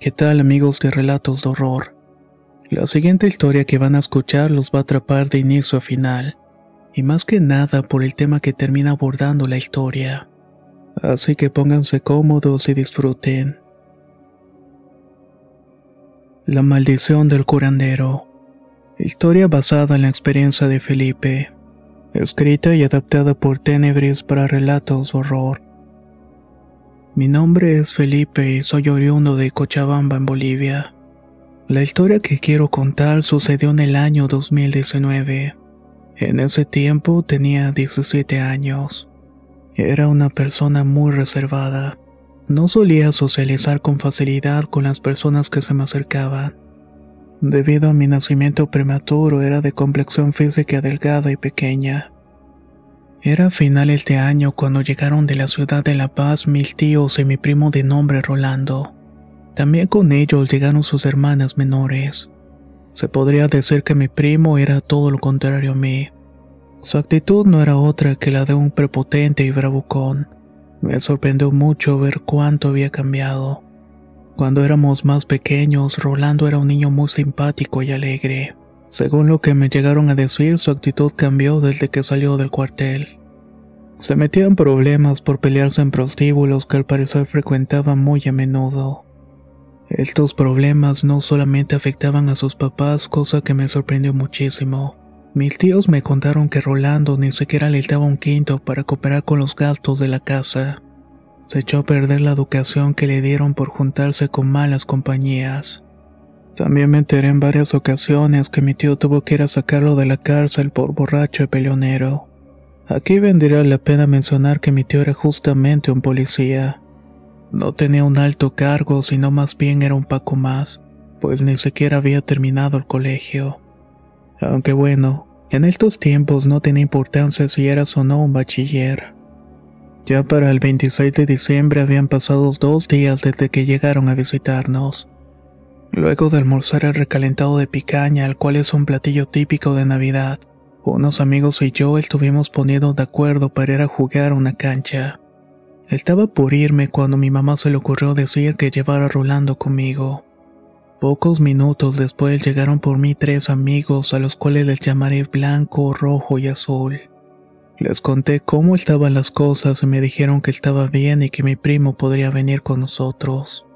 ¿Qué tal amigos de Relatos de Horror? La siguiente historia que van a escuchar los va a atrapar de inicio a final, y más que nada por el tema que termina abordando la historia. Así que pónganse cómodos y disfruten. La maldición del curandero. Historia basada en la experiencia de Felipe. Escrita y adaptada por Tenebris para relatos de horror. Mi nombre es Felipe y soy oriundo de Cochabamba en Bolivia. La historia que quiero contar sucedió en el año 2019. En ese tiempo tenía 17 años. Era una persona muy reservada. No solía socializar con facilidad con las personas que se me acercaban. Debido a mi nacimiento prematuro era de complexión física delgada y pequeña. Era finales de año cuando llegaron de la ciudad de La Paz mis tíos y mi primo de nombre Rolando. También con ellos llegaron sus hermanas menores. Se podría decir que mi primo era todo lo contrario a mí. Su actitud no era otra que la de un prepotente y bravucón. Me sorprendió mucho ver cuánto había cambiado. Cuando éramos más pequeños, Rolando era un niño muy simpático y alegre. Según lo que me llegaron a decir, su actitud cambió desde que salió del cuartel. Se metía en problemas por pelearse en prostíbulos que al parecer frecuentaba muy a menudo. Estos problemas no solamente afectaban a sus papás, cosa que me sorprendió muchísimo. Mis tíos me contaron que Rolando ni siquiera le daba un quinto para cooperar con los gastos de la casa. Se echó a perder la educación que le dieron por juntarse con malas compañías. También me enteré en varias ocasiones que mi tío tuvo que ir a sacarlo de la cárcel por borracho y peleonero. Aquí vendría la pena mencionar que mi tío era justamente un policía. No tenía un alto cargo, sino más bien era un paco más, pues ni siquiera había terminado el colegio. Aunque bueno, en estos tiempos no tenía importancia si eras o no un bachiller. Ya para el 26 de diciembre habían pasado dos días desde que llegaron a visitarnos. Luego de almorzar el recalentado de picaña, el cual es un platillo típico de Navidad, unos amigos y yo estuvimos poniendo de acuerdo para ir a jugar a una cancha. Estaba por irme cuando mi mamá se le ocurrió decir que llevara Rolando conmigo. Pocos minutos después llegaron por mí tres amigos a los cuales les llamaré blanco, rojo y azul. Les conté cómo estaban las cosas y me dijeron que estaba bien y que mi primo podría venir con nosotros.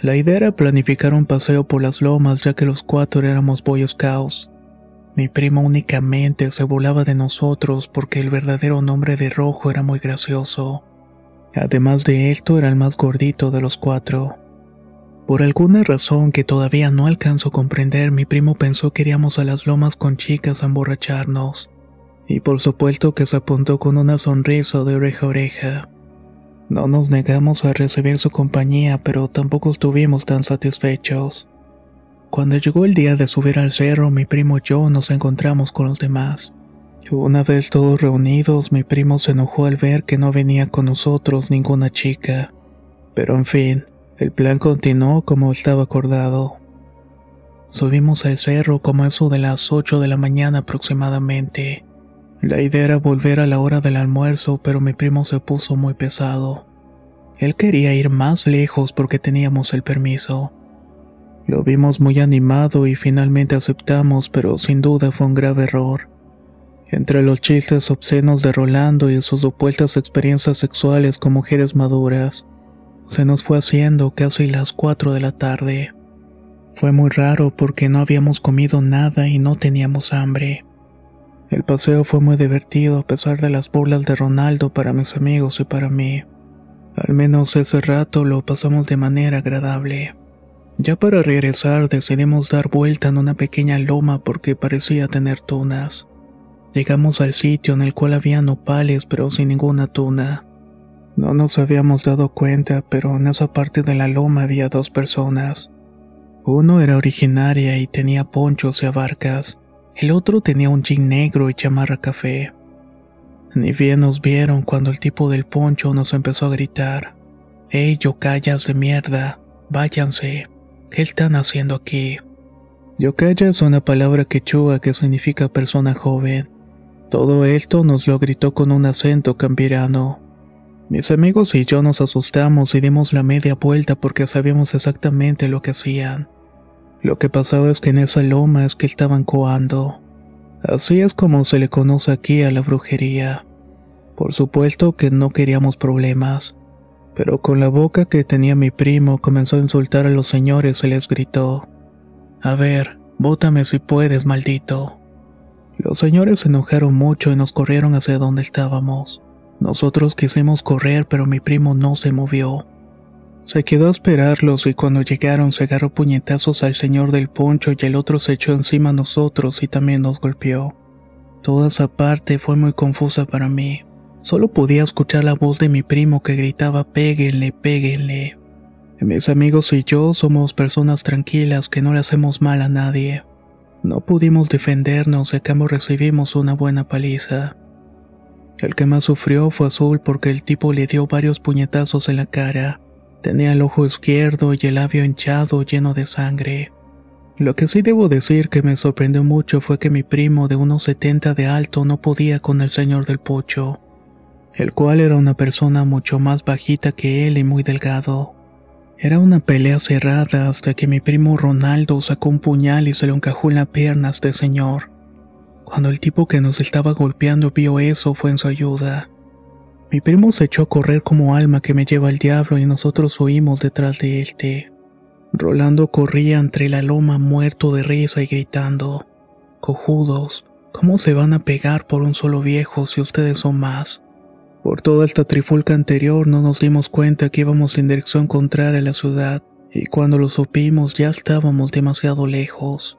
La idea era planificar un paseo por las lomas ya que los cuatro éramos Boy Scouts. Mi primo únicamente se burlaba de nosotros porque el verdadero nombre de Rojo era muy gracioso. Además de esto, era el más gordito de los cuatro. Por alguna razón que todavía no alcanzo a comprender, mi primo pensó que iríamos a las lomas con chicas a emborracharnos. Y por supuesto que se apuntó con una sonrisa de oreja a oreja. No nos negamos a recibir su compañía, pero tampoco estuvimos tan satisfechos. Cuando llegó el día de subir al cerro, mi primo y yo nos encontramos con los demás. Una vez todos reunidos, mi primo se enojó al ver que no venía con nosotros ninguna chica. Pero en fin, el plan continuó como estaba acordado. Subimos al cerro como eso de las 8 de la mañana aproximadamente. La idea era volver a la hora del almuerzo, pero mi primo se puso muy pesado. Él quería ir más lejos porque teníamos el permiso. Lo vimos muy animado y finalmente aceptamos, pero sin duda fue un grave error. Entre los chistes obscenos de Rolando y sus supuestas experiencias sexuales con mujeres maduras, se nos fue haciendo casi las 4 de la tarde. Fue muy raro porque no habíamos comido nada y no teníamos hambre. El paseo fue muy divertido a pesar de las burlas de Ronaldo para mis amigos y para mí. Al menos ese rato lo pasamos de manera agradable. Ya para regresar decidimos dar vuelta en una pequeña loma porque parecía tener tunas. Llegamos al sitio en el cual había nopales pero sin ninguna tuna. No nos habíamos dado cuenta, pero en esa parte de la loma había dos personas. Uno era originaria y tenía ponchos y abarcas. El otro tenía un jean negro y chamarra café. Ni bien nos vieron cuando el tipo del poncho nos empezó a gritar. ¡Ey, callas de mierda! ¡Váyanse! ¿Qué están haciendo aquí? Yokaya es una palabra quechua que significa persona joven. Todo esto nos lo gritó con un acento cambirano. Mis amigos y yo nos asustamos y dimos la media vuelta porque sabíamos exactamente lo que hacían. Lo que pasaba es que en esa loma es que estaban coando. Así es como se le conoce aquí a la brujería. Por supuesto que no queríamos problemas, pero con la boca que tenía mi primo comenzó a insultar a los señores y les gritó: A ver, bótame si puedes, maldito. Los señores se enojaron mucho y nos corrieron hacia donde estábamos. Nosotros quisimos correr, pero mi primo no se movió. Se quedó a esperarlos y cuando llegaron se agarró puñetazos al señor del poncho y el otro se echó encima a nosotros y también nos golpeó. Toda esa parte fue muy confusa para mí. Solo podía escuchar la voz de mi primo que gritaba péguenle, péguenle. Mis amigos y yo somos personas tranquilas que no le hacemos mal a nadie. No pudimos defendernos y a recibimos una buena paliza. El que más sufrió fue Azul porque el tipo le dio varios puñetazos en la cara. Tenía el ojo izquierdo y el labio hinchado lleno de sangre. Lo que sí debo decir que me sorprendió mucho fue que mi primo de unos 70 de alto no podía con el señor del pocho, el cual era una persona mucho más bajita que él y muy delgado. Era una pelea cerrada hasta que mi primo Ronaldo sacó un puñal y se lo encajó en la pierna a este señor. Cuando el tipo que nos estaba golpeando vio eso fue en su ayuda. Mi primo se echó a correr como alma que me lleva el diablo y nosotros huimos detrás de él. Rolando corría entre la loma muerto de risa y gritando, Cojudos, ¿cómo se van a pegar por un solo viejo si ustedes son más? Por toda esta trifulca anterior no nos dimos cuenta que íbamos en dirección contraria a la ciudad, y cuando lo supimos ya estábamos demasiado lejos.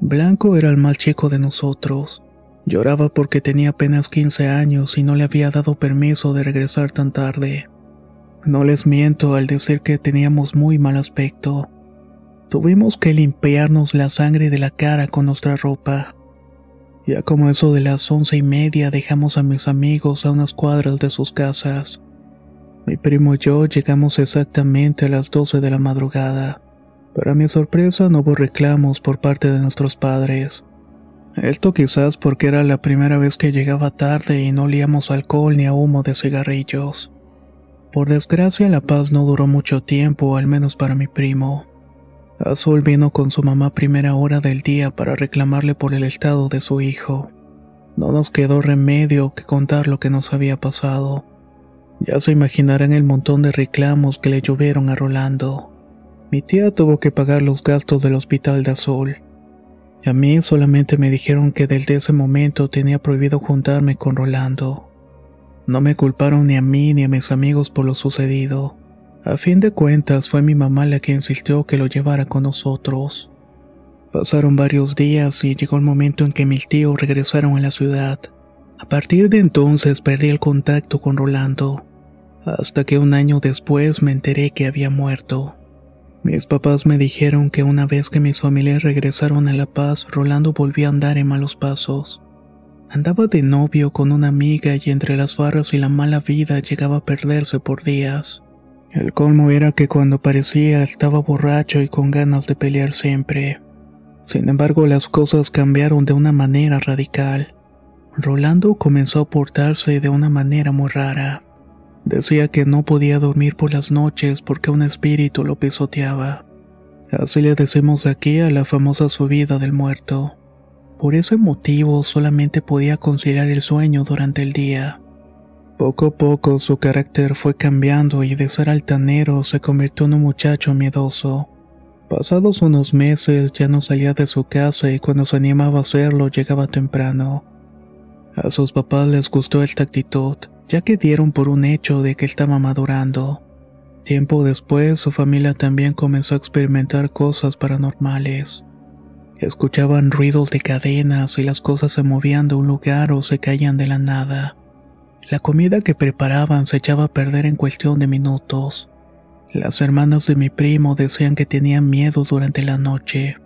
Blanco era el más chico de nosotros. Lloraba porque tenía apenas 15 años y no le había dado permiso de regresar tan tarde. No les miento al decir que teníamos muy mal aspecto. Tuvimos que limpiarnos la sangre de la cara con nuestra ropa. Ya como eso de las once y media dejamos a mis amigos a unas cuadras de sus casas. Mi primo y yo llegamos exactamente a las doce de la madrugada. Para mi sorpresa no hubo reclamos por parte de nuestros padres. Esto quizás porque era la primera vez que llegaba tarde y no olíamos alcohol ni a humo de cigarrillos. Por desgracia la paz no duró mucho tiempo, al menos para mi primo. Azul vino con su mamá primera hora del día para reclamarle por el estado de su hijo. No nos quedó remedio que contar lo que nos había pasado. Ya se imaginarán el montón de reclamos que le llovieron a Rolando. Mi tía tuvo que pagar los gastos del hospital de Azul. A mí solamente me dijeron que desde ese momento tenía prohibido juntarme con Rolando. No me culparon ni a mí ni a mis amigos por lo sucedido. A fin de cuentas fue mi mamá la que insistió que lo llevara con nosotros. Pasaron varios días y llegó el momento en que mis tíos regresaron a la ciudad. A partir de entonces perdí el contacto con Rolando, hasta que un año después me enteré que había muerto. Mis papás me dijeron que una vez que mis familias regresaron a La Paz, Rolando volvió a andar en malos pasos. Andaba de novio con una amiga y entre las barras y la mala vida llegaba a perderse por días. El colmo era que cuando parecía estaba borracho y con ganas de pelear siempre. Sin embargo, las cosas cambiaron de una manera radical. Rolando comenzó a portarse de una manera muy rara. Decía que no podía dormir por las noches porque un espíritu lo pisoteaba. Así le decimos aquí a la famosa subida del muerto. Por ese motivo solamente podía conciliar el sueño durante el día. Poco a poco su carácter fue cambiando y de ser altanero se convirtió en un muchacho miedoso. Pasados unos meses ya no salía de su casa y cuando se animaba a hacerlo llegaba temprano. A sus papás les gustó esta actitud, ya que dieron por un hecho de que estaba madurando. Tiempo después su familia también comenzó a experimentar cosas paranormales. Escuchaban ruidos de cadenas y las cosas se movían de un lugar o se caían de la nada. La comida que preparaban se echaba a perder en cuestión de minutos. Las hermanas de mi primo decían que tenían miedo durante la noche,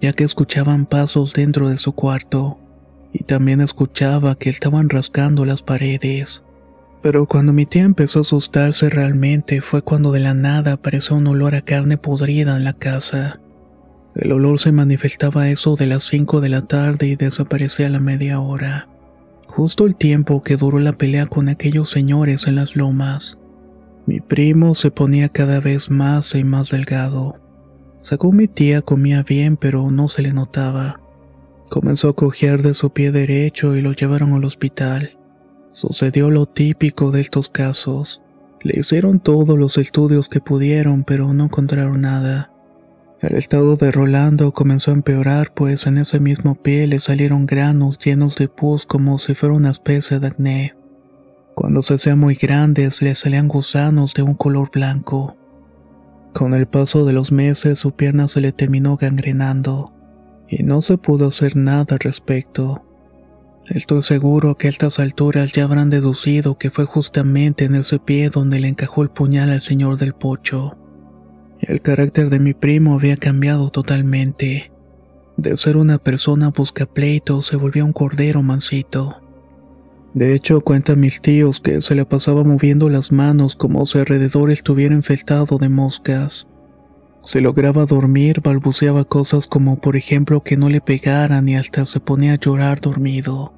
ya que escuchaban pasos dentro de su cuarto, y también escuchaba que estaban rascando las paredes. Pero cuando mi tía empezó a asustarse realmente fue cuando de la nada apareció un olor a carne podrida en la casa. El olor se manifestaba eso de las 5 de la tarde y desaparecía a la media hora. Justo el tiempo que duró la pelea con aquellos señores en las lomas. Mi primo se ponía cada vez más y más delgado. Según mi tía comía bien pero no se le notaba. Comenzó a cojear de su pie derecho y lo llevaron al hospital. Sucedió lo típico de estos casos. Le hicieron todos los estudios que pudieron pero no encontraron nada. El estado de Rolando comenzó a empeorar, pues en ese mismo pie le salieron granos llenos de pus como si fuera una especie de acné. Cuando se hacían muy grandes le salían gusanos de un color blanco. Con el paso de los meses su pierna se le terminó gangrenando, y no se pudo hacer nada al respecto. Estoy seguro que a estas alturas ya habrán deducido que fue justamente en ese pie donde le encajó el puñal al señor del pocho. El carácter de mi primo había cambiado totalmente. De ser una persona buscapleito se volvió un cordero mansito. De hecho, cuentan mis tíos que se le pasaba moviendo las manos como si alrededor estuviera infestado de moscas. Si lograba dormir, balbuceaba cosas como por ejemplo que no le pegaran y hasta se ponía a llorar dormido.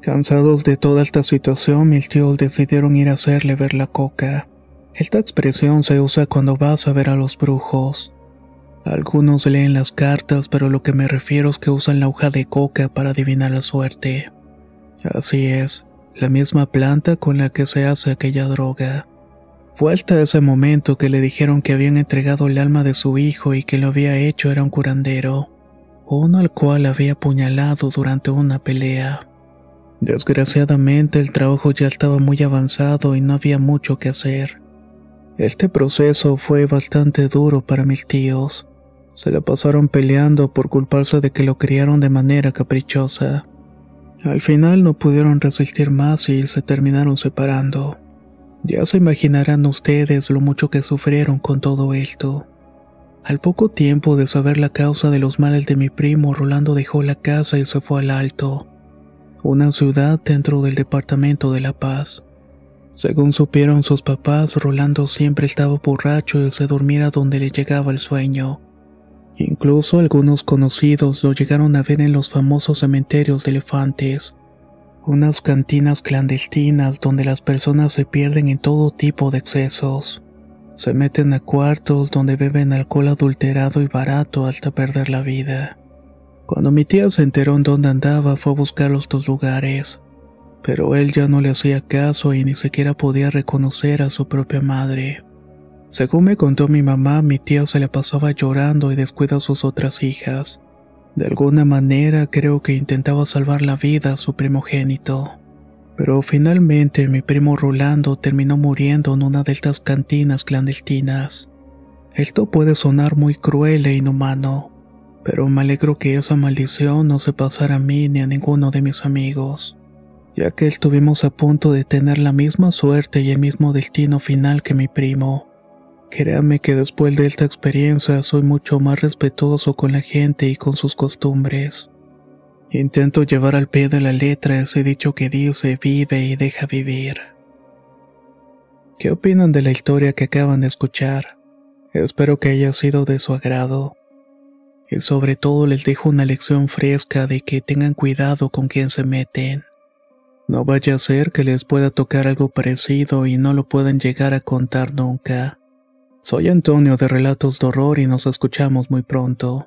Cansados de toda esta situación, mis tíos decidieron ir a hacerle ver la coca. Esta expresión se usa cuando vas a ver a los brujos. Algunos leen las cartas, pero lo que me refiero es que usan la hoja de coca para adivinar la suerte. Así es, la misma planta con la que se hace aquella droga. Fue hasta ese momento que le dijeron que habían entregado el alma de su hijo y que lo había hecho era un curandero, uno al cual había apuñalado durante una pelea. Desgraciadamente el trabajo ya estaba muy avanzado y no había mucho que hacer. Este proceso fue bastante duro para mis tíos. Se la pasaron peleando por culparse de que lo criaron de manera caprichosa. Al final no pudieron resistir más y se terminaron separando. Ya se imaginarán ustedes lo mucho que sufrieron con todo esto. Al poco tiempo de saber la causa de los males de mi primo, Rolando dejó la casa y se fue al Alto, una ciudad dentro del departamento de La Paz. Según supieron sus papás, Rolando siempre estaba borracho y se dormía donde le llegaba el sueño. Incluso algunos conocidos lo llegaron a ver en los famosos cementerios de elefantes, unas cantinas clandestinas donde las personas se pierden en todo tipo de excesos. Se meten a cuartos donde beben alcohol adulterado y barato hasta perder la vida. Cuando mi tía se enteró en dónde andaba, fue a buscar los dos lugares pero él ya no le hacía caso y ni siquiera podía reconocer a su propia madre. Según me contó mi mamá, mi tío se le pasaba llorando y descuida a sus otras hijas. De alguna manera creo que intentaba salvar la vida a su primogénito. Pero finalmente mi primo Rolando terminó muriendo en una de estas cantinas clandestinas. Esto puede sonar muy cruel e inhumano, pero me alegro que esa maldición no se pasara a mí ni a ninguno de mis amigos ya que estuvimos a punto de tener la misma suerte y el mismo destino final que mi primo. Créame que después de esta experiencia soy mucho más respetuoso con la gente y con sus costumbres. Intento llevar al pie de la letra ese dicho que dice vive y deja vivir. ¿Qué opinan de la historia que acaban de escuchar? Espero que haya sido de su agrado. Y sobre todo les dejo una lección fresca de que tengan cuidado con quien se meten. No vaya a ser que les pueda tocar algo parecido y no lo puedan llegar a contar nunca. Soy Antonio de Relatos de Horror y nos escuchamos muy pronto.